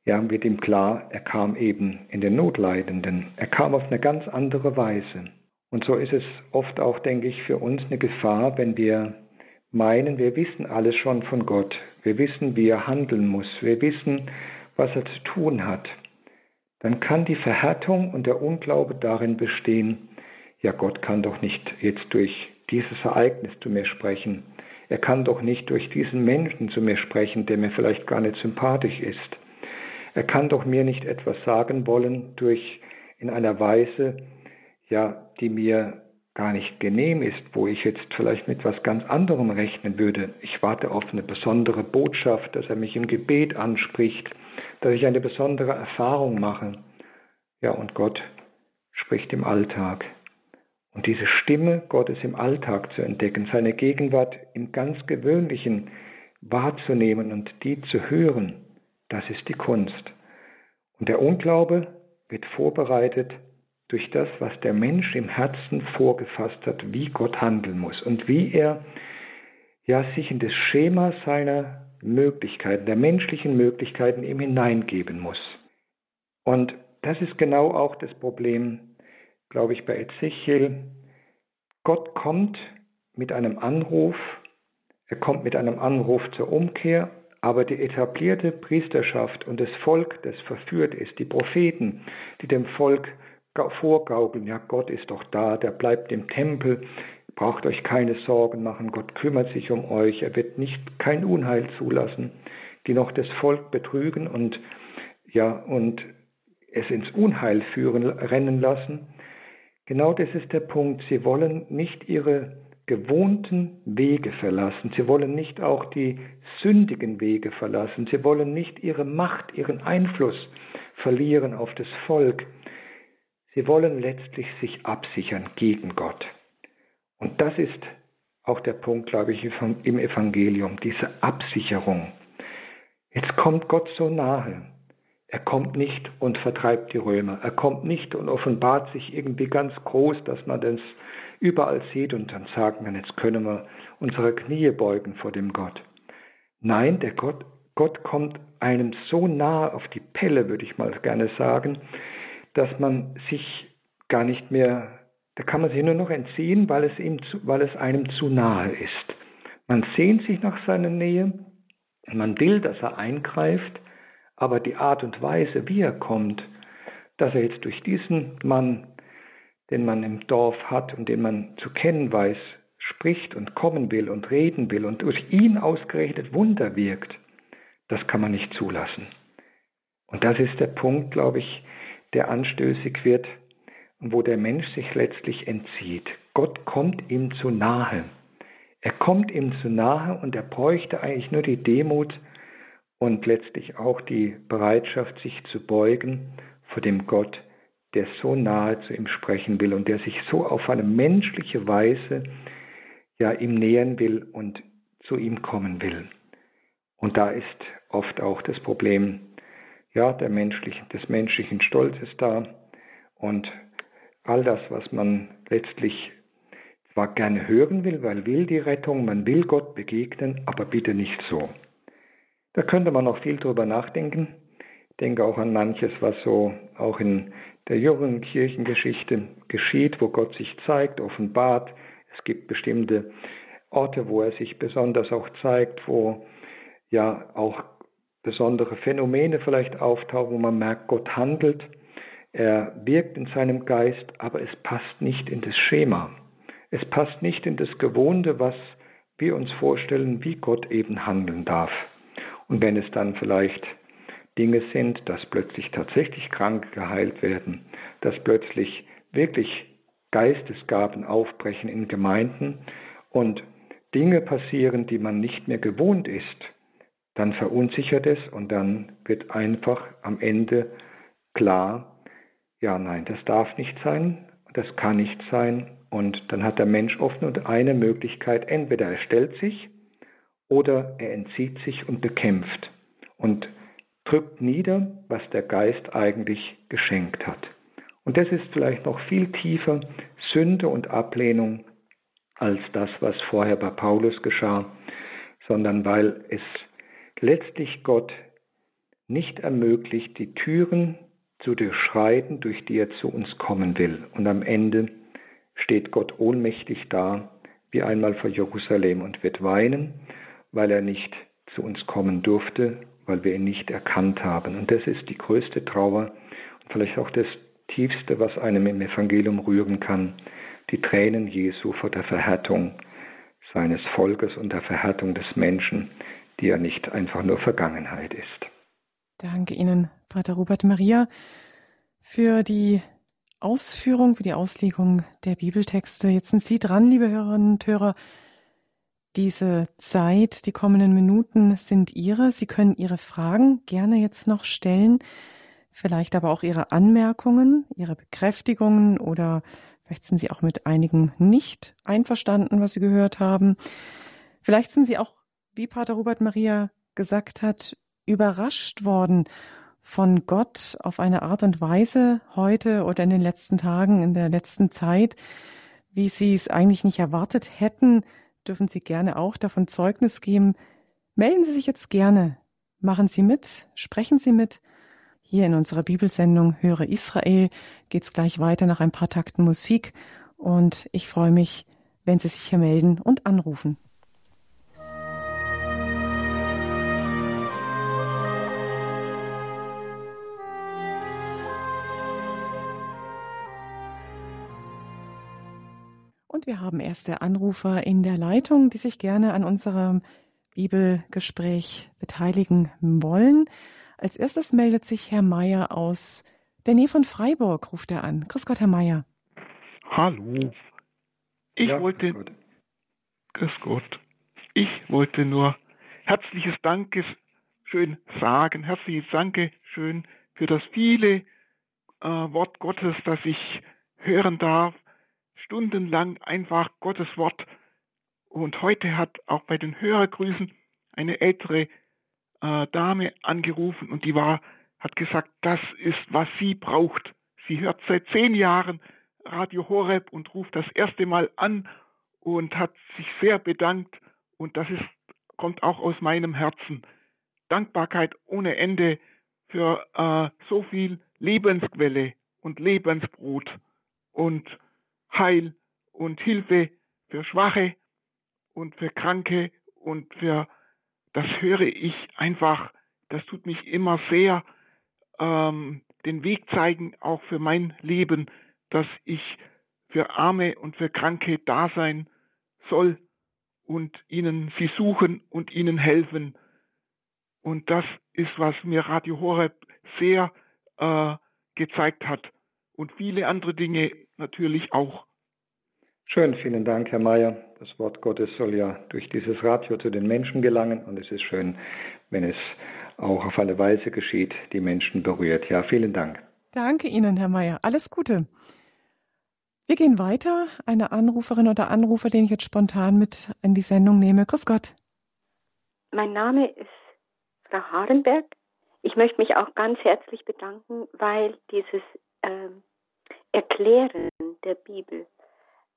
ja, wird ihm klar, er kam eben in den Notleidenden. Er kam auf eine ganz andere Weise. Und so ist es oft auch, denke ich, für uns eine Gefahr, wenn wir meinen, wir wissen alles schon von Gott. Wir wissen, wie er handeln muss. Wir wissen, was er zu tun hat. Dann kann die Verhärtung und der Unglaube darin bestehen, ja, Gott kann doch nicht jetzt durch dieses Ereignis zu mir sprechen. Er kann doch nicht durch diesen Menschen zu mir sprechen, der mir vielleicht gar nicht sympathisch ist. Er kann doch mir nicht etwas sagen wollen durch in einer Weise, ja, die mir gar nicht genehm ist, wo ich jetzt vielleicht mit etwas ganz anderem rechnen würde. Ich warte auf eine besondere Botschaft, dass er mich im Gebet anspricht, dass ich eine besondere Erfahrung mache. Ja, und Gott spricht im Alltag. Und diese Stimme Gottes im Alltag zu entdecken, seine Gegenwart im ganz gewöhnlichen wahrzunehmen und die zu hören, das ist die Kunst. Und der Unglaube wird vorbereitet durch das, was der Mensch im Herzen vorgefasst hat, wie Gott handeln muss und wie er ja sich in das Schema seiner Möglichkeiten, der menschlichen Möglichkeiten ihm hineingeben muss. Und das ist genau auch das Problem glaube ich, bei Ezechiel, Gott kommt mit einem Anruf, er kommt mit einem Anruf zur Umkehr, aber die etablierte Priesterschaft und das Volk, das verführt ist, die Propheten, die dem Volk vorgaukeln, ja, Gott ist doch da, der bleibt im Tempel, braucht euch keine Sorgen machen, Gott kümmert sich um euch, er wird nicht kein Unheil zulassen, die noch das Volk betrügen und ja und es ins Unheil führen rennen lassen. Genau das ist der Punkt. Sie wollen nicht ihre gewohnten Wege verlassen. Sie wollen nicht auch die sündigen Wege verlassen. Sie wollen nicht ihre Macht, ihren Einfluss verlieren auf das Volk. Sie wollen letztlich sich absichern gegen Gott. Und das ist auch der Punkt, glaube ich, im Evangelium, diese Absicherung. Jetzt kommt Gott so nahe. Er kommt nicht und vertreibt die Römer. Er kommt nicht und offenbart sich irgendwie ganz groß, dass man das überall sieht und dann sagen kann, jetzt können wir unsere Knie beugen vor dem Gott. Nein, der Gott, Gott kommt einem so nahe auf die Pelle, würde ich mal gerne sagen, dass man sich gar nicht mehr, da kann man sich nur noch entziehen, weil es, ihm zu, weil es einem zu nahe ist. Man sehnt sich nach seiner Nähe, man will, dass er eingreift, aber die Art und Weise, wie er kommt, dass er jetzt durch diesen Mann, den man im Dorf hat und den man zu kennen weiß, spricht und kommen will und reden will und durch ihn ausgerechnet Wunder wirkt, das kann man nicht zulassen. Und das ist der Punkt, glaube ich, der anstößig wird und wo der Mensch sich letztlich entzieht. Gott kommt ihm zu nahe. Er kommt ihm zu nahe und er bräuchte eigentlich nur die Demut, und letztlich auch die Bereitschaft, sich zu beugen vor dem Gott, der so nahe zu ihm sprechen will und der sich so auf eine menschliche Weise ja ihm nähern will und zu ihm kommen will. Und da ist oft auch das Problem ja der menschlichen, des menschlichen Stolzes da und all das, was man letztlich zwar gerne hören will, weil will die Rettung, man will Gott begegnen, aber bitte nicht so. Da könnte man noch viel drüber nachdenken. Ich denke auch an manches, was so auch in der jüngeren Kirchengeschichte geschieht, wo Gott sich zeigt, offenbart. Es gibt bestimmte Orte, wo er sich besonders auch zeigt, wo ja auch besondere Phänomene vielleicht auftauchen, wo man merkt, Gott handelt. Er wirkt in seinem Geist, aber es passt nicht in das Schema. Es passt nicht in das Gewohnte, was wir uns vorstellen, wie Gott eben handeln darf. Und wenn es dann vielleicht Dinge sind, dass plötzlich tatsächlich Kranke geheilt werden, dass plötzlich wirklich Geistesgaben aufbrechen in Gemeinden und Dinge passieren, die man nicht mehr gewohnt ist, dann verunsichert es und dann wird einfach am Ende klar, ja, nein, das darf nicht sein, das kann nicht sein und dann hat der Mensch oft nur eine Möglichkeit, entweder er stellt sich oder er entzieht sich und bekämpft und drückt nieder, was der Geist eigentlich geschenkt hat. Und das ist vielleicht noch viel tiefer Sünde und Ablehnung als das, was vorher bei Paulus geschah, sondern weil es letztlich Gott nicht ermöglicht, die Türen zu durchschreiten, durch die er zu uns kommen will. Und am Ende steht Gott ohnmächtig da, wie einmal vor Jerusalem und wird weinen weil er nicht zu uns kommen durfte, weil wir ihn nicht erkannt haben. Und das ist die größte Trauer und vielleicht auch das Tiefste, was einem im Evangelium rühren kann, die Tränen Jesu vor der Verhärtung seines Volkes und der Verhärtung des Menschen, die ja nicht einfach nur Vergangenheit ist. Danke Ihnen, Pater Robert Maria, für die Ausführung, für die Auslegung der Bibeltexte. Jetzt sind Sie dran, liebe Hörerinnen und Hörer, diese Zeit, die kommenden Minuten sind Ihre. Sie können Ihre Fragen gerne jetzt noch stellen, vielleicht aber auch Ihre Anmerkungen, Ihre Bekräftigungen oder vielleicht sind Sie auch mit einigen nicht einverstanden, was Sie gehört haben. Vielleicht sind Sie auch, wie Pater Robert Maria gesagt hat, überrascht worden von Gott auf eine Art und Weise heute oder in den letzten Tagen, in der letzten Zeit, wie Sie es eigentlich nicht erwartet hätten, dürfen Sie gerne auch davon Zeugnis geben. Melden Sie sich jetzt gerne. Machen Sie mit, sprechen Sie mit. Hier in unserer Bibelsendung Höre Israel geht's gleich weiter nach ein paar Takten Musik und ich freue mich, wenn Sie sich hier melden und anrufen. Und wir haben erste Anrufer in der Leitung, die sich gerne an unserem Bibelgespräch beteiligen wollen. Als erstes meldet sich Herr Meier aus der Nähe von Freiburg, ruft er an. Grüß Gott, Herr Meier. Hallo. Ich ja, wollte, Grüß Gott. Ich wollte nur herzliches Dankeschön sagen, herzliches Dankeschön für das viele äh, Wort Gottes, das ich hören darf, stundenlang einfach Gottes Wort. Und heute hat auch bei den Hörergrüßen eine ältere äh, Dame angerufen und die war, hat gesagt, das ist, was sie braucht. Sie hört seit zehn Jahren Radio Horeb und ruft das erste Mal an und hat sich sehr bedankt und das ist, kommt auch aus meinem Herzen. Dankbarkeit ohne Ende für äh, so viel Lebensquelle und Lebensbrot und Heil und Hilfe für Schwache und für Kranke und für das höre ich einfach, das tut mich immer sehr ähm, den Weg zeigen, auch für mein Leben, dass ich für Arme und für Kranke da sein soll und ihnen sie suchen und ihnen helfen. Und das ist, was mir Radio Horeb sehr äh, gezeigt hat. Und viele andere Dinge natürlich auch. Schön, vielen Dank, Herr Mayer. Das Wort Gottes soll ja durch dieses Radio zu den Menschen gelangen und es ist schön, wenn es auch auf eine Weise geschieht, die Menschen berührt. Ja, vielen Dank. Danke Ihnen, Herr Mayer. Alles Gute. Wir gehen weiter. Eine Anruferin oder Anrufer, den ich jetzt spontan mit in die Sendung nehme. Grüß Gott. Mein Name ist Frau Harenberg. Ich möchte mich auch ganz herzlich bedanken, weil dieses äh, Erklären der Bibel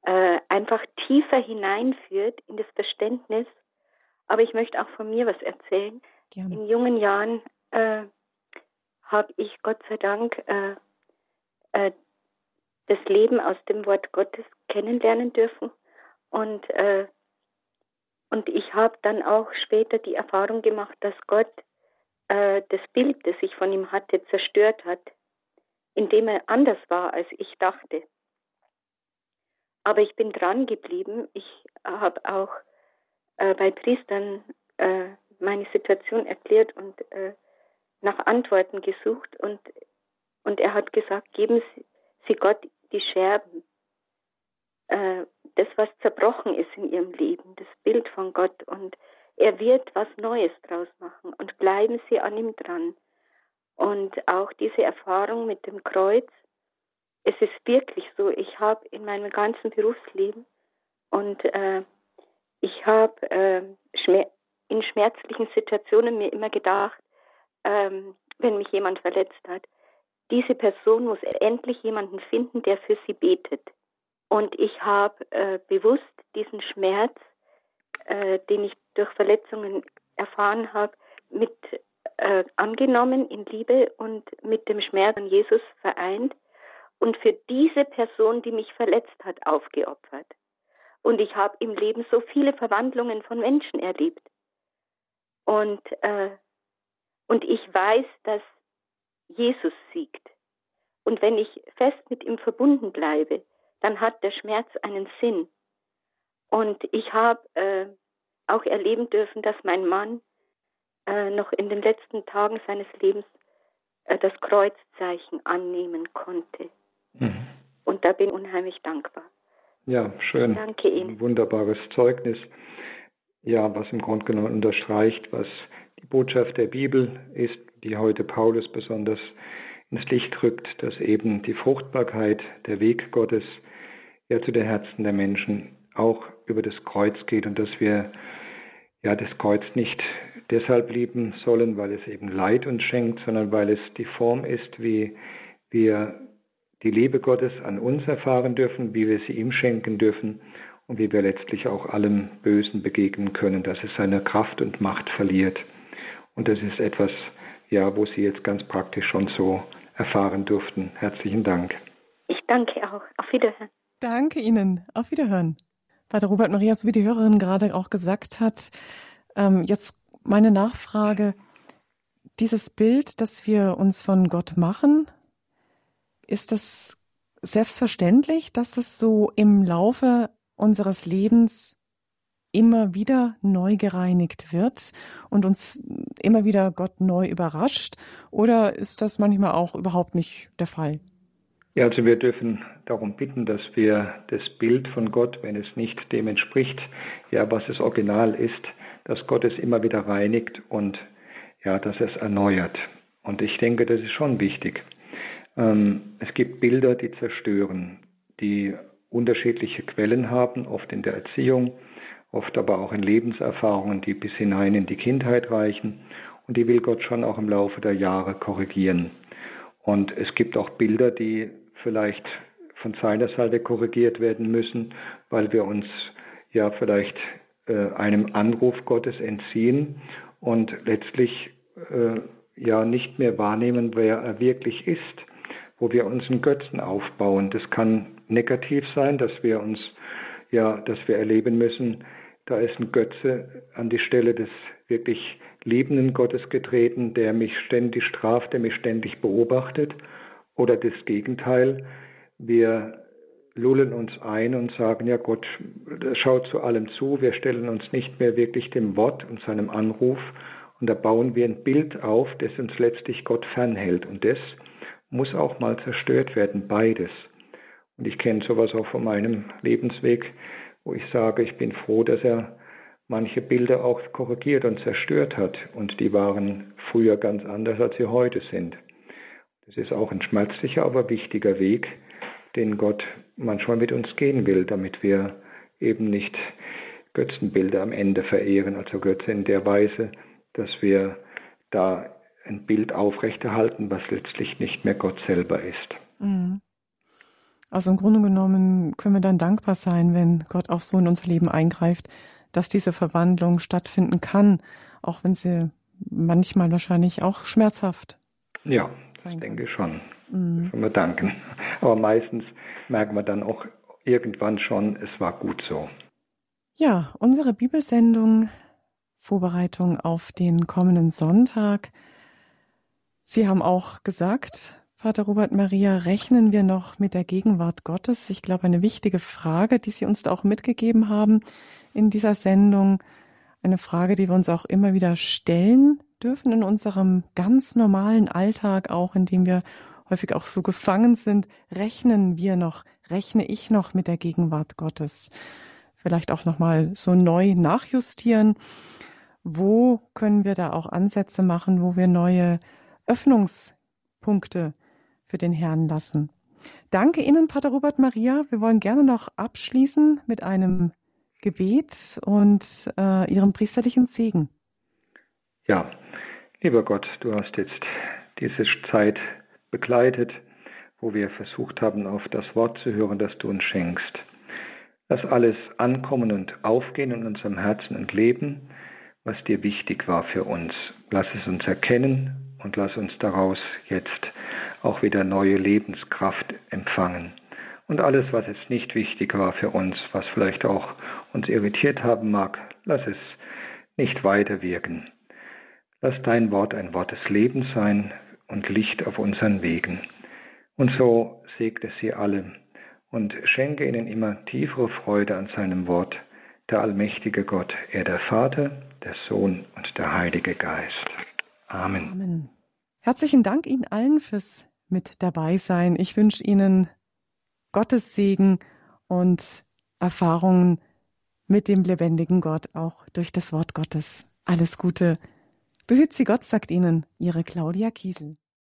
äh, einfach tiefer hineinführt in das Verständnis. Aber ich möchte auch von mir was erzählen. Gerne. In jungen Jahren äh, habe ich Gott sei Dank äh, äh, das Leben aus dem Wort Gottes kennenlernen dürfen. Und, äh, und ich habe dann auch später die Erfahrung gemacht, dass Gott äh, das Bild, das ich von ihm hatte, zerstört hat, indem er anders war, als ich dachte. Aber ich bin dran geblieben. Ich habe auch äh, bei Priestern äh, meine Situation erklärt und äh, nach Antworten gesucht. Und, und er hat gesagt, geben Sie, Sie Gott die Scherben, äh, das, was zerbrochen ist in ihrem Leben, das Bild von Gott. Und er wird was Neues draus machen. Und bleiben Sie an ihm dran. Und auch diese Erfahrung mit dem Kreuz, es ist wirklich so, ich habe in meinem ganzen Berufsleben und äh, ich habe äh, schmer in schmerzlichen Situationen mir immer gedacht, ähm, wenn mich jemand verletzt hat, diese Person muss endlich jemanden finden, der für sie betet. Und ich habe äh, bewusst diesen Schmerz, äh, den ich durch Verletzungen erfahren habe, mit äh, angenommen in Liebe und mit dem Schmerz an Jesus vereint und für diese Person, die mich verletzt hat, aufgeopfert. Und ich habe im Leben so viele Verwandlungen von Menschen erlebt. Und, äh, und ich weiß, dass Jesus siegt. Und wenn ich fest mit ihm verbunden bleibe, dann hat der Schmerz einen Sinn. Und ich habe äh, auch erleben dürfen, dass mein Mann äh, noch in den letzten Tagen seines Lebens äh, das Kreuzzeichen annehmen konnte. Mhm. Und da bin ich unheimlich dankbar. Ja, schön. Danke Ihnen. Ein wunderbares Zeugnis. Ja, was im Grunde genommen unterstreicht, was die Botschaft der Bibel ist, die heute Paulus besonders ins Licht rückt, dass eben die Fruchtbarkeit, der Weg Gottes ja zu den Herzen der Menschen auch über das Kreuz geht und dass wir ja das Kreuz nicht deshalb lieben sollen, weil es eben Leid uns schenkt, sondern weil es die Form ist, wie wir die Liebe Gottes an uns erfahren dürfen, wie wir sie ihm schenken dürfen und wie wir letztlich auch allem Bösen begegnen können, dass es seine Kraft und Macht verliert. Und das ist etwas, ja, wo Sie jetzt ganz praktisch schon so erfahren durften. Herzlichen Dank. Ich danke auch. Auf Wiederhören. Danke Ihnen. Auf Wiederhören. Pater Robert Maria, so wie die Hörerin gerade auch gesagt hat, ähm, jetzt meine Nachfrage. Dieses Bild, das wir uns von Gott machen, ist das selbstverständlich, dass es so im Laufe unseres Lebens immer wieder neu gereinigt wird und uns immer wieder Gott neu überrascht? Oder ist das manchmal auch überhaupt nicht der Fall? Ja, also wir dürfen darum bitten, dass wir das Bild von Gott, wenn es nicht dem entspricht, ja, was das Original ist, dass Gott es immer wieder reinigt und ja, dass es erneuert. Und ich denke, das ist schon wichtig. Ähm, es gibt Bilder, die zerstören, die unterschiedliche Quellen haben, oft in der Erziehung, oft aber auch in Lebenserfahrungen, die bis hinein in die Kindheit reichen. Und die will Gott schon auch im Laufe der Jahre korrigieren. Und es gibt auch Bilder, die vielleicht von seiner Seite korrigiert werden müssen, weil wir uns ja vielleicht äh, einem Anruf Gottes entziehen und letztlich äh, ja nicht mehr wahrnehmen, wer er wirklich ist, wo wir uns einen Götzen aufbauen. Das kann negativ sein, dass wir uns ja, dass wir erleben müssen, da ist ein Götze an die Stelle des wirklich liebenden Gottes getreten, der mich ständig straft, der mich ständig beobachtet. Oder das Gegenteil, wir lullen uns ein und sagen, ja Gott schaut zu allem zu, wir stellen uns nicht mehr wirklich dem Wort und seinem Anruf und da bauen wir ein Bild auf, das uns letztlich Gott fernhält und das muss auch mal zerstört werden, beides. Und ich kenne sowas auch von meinem Lebensweg, wo ich sage, ich bin froh, dass er manche Bilder auch korrigiert und zerstört hat und die waren früher ganz anders, als sie heute sind. Das ist auch ein schmerzlicher, aber wichtiger Weg, den Gott manchmal mit uns gehen will, damit wir eben nicht Götzenbilder am Ende verehren, also Götze in der Weise, dass wir da ein Bild aufrechterhalten, was letztlich nicht mehr Gott selber ist. Mhm. Also im Grunde genommen können wir dann dankbar sein, wenn Gott auch so in unser Leben eingreift, dass diese Verwandlung stattfinden kann, auch wenn sie manchmal wahrscheinlich auch schmerzhaft ja, ich denke schon. Mhm. wir danken. Aber meistens merken wir dann auch irgendwann schon, es war gut so. Ja, unsere Bibelsendung Vorbereitung auf den kommenden Sonntag. Sie haben auch gesagt, Vater Robert Maria, rechnen wir noch mit der Gegenwart Gottes? Ich glaube, eine wichtige Frage, die Sie uns da auch mitgegeben haben in dieser Sendung. Eine Frage, die wir uns auch immer wieder stellen dürfen in unserem ganz normalen Alltag, auch in dem wir häufig auch so gefangen sind, rechnen wir noch, rechne ich noch mit der Gegenwart Gottes. Vielleicht auch nochmal so neu nachjustieren. Wo können wir da auch Ansätze machen, wo wir neue Öffnungspunkte für den Herrn lassen? Danke Ihnen, Pater Robert Maria. Wir wollen gerne noch abschließen mit einem Gebet und äh, Ihrem priesterlichen Segen. Ja, Lieber Gott, du hast jetzt diese Zeit begleitet, wo wir versucht haben, auf das Wort zu hören, das du uns schenkst. Lass alles ankommen und aufgehen in unserem Herzen und Leben, was dir wichtig war für uns. Lass es uns erkennen und lass uns daraus jetzt auch wieder neue Lebenskraft empfangen. Und alles, was jetzt nicht wichtig war für uns, was vielleicht auch uns irritiert haben mag, lass es nicht weiter wirken. Lass dein Wort ein Wort des Lebens sein und Licht auf unseren Wegen. Und so segne sie alle und schenke ihnen immer tiefere Freude an seinem Wort, der allmächtige Gott, er der Vater, der Sohn und der Heilige Geist. Amen. Amen. Herzlichen Dank Ihnen allen fürs mit dabei sein. Ich wünsche Ihnen Gottes Segen und Erfahrungen mit dem lebendigen Gott, auch durch das Wort Gottes. Alles Gute. Behüt sie Gott, sagt Ihnen Ihre Claudia Kiesel.